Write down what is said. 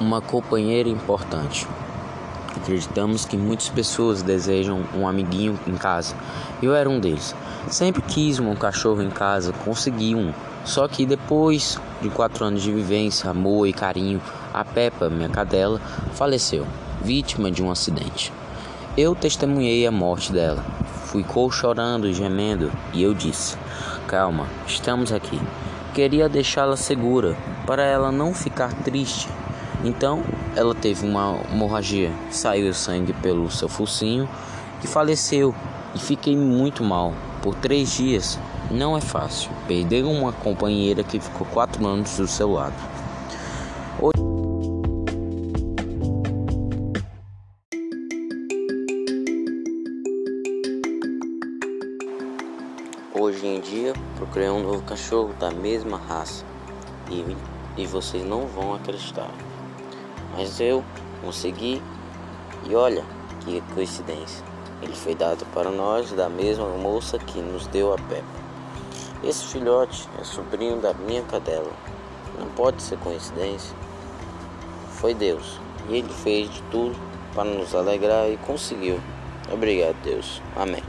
uma companheira importante. Acreditamos que muitas pessoas desejam um amiguinho em casa. Eu era um deles. Sempre quis um cachorro em casa, consegui um. Só que depois de quatro anos de vivência, amor e carinho, a Peppa, minha cadela, faleceu, vítima de um acidente. Eu testemunhei a morte dela. Ficou chorando e gemendo, e eu disse: Calma, estamos aqui. Queria deixá-la segura, para ela não ficar triste. Então, ela teve uma hemorragia, saiu sangue pelo seu focinho e faleceu. E fiquei muito mal. Por três dias não é fácil perder uma companheira que ficou quatro anos do seu lado. Hoje em dia procurei um novo cachorro da mesma raça e, e vocês não vão acreditar. Mas eu consegui e olha que coincidência. Ele foi dado para nós da mesma moça que nos deu a Peppa. Esse filhote é sobrinho da minha cadela. Não pode ser coincidência. Foi Deus. E ele fez de tudo para nos alegrar e conseguiu. Obrigado, Deus. Amém.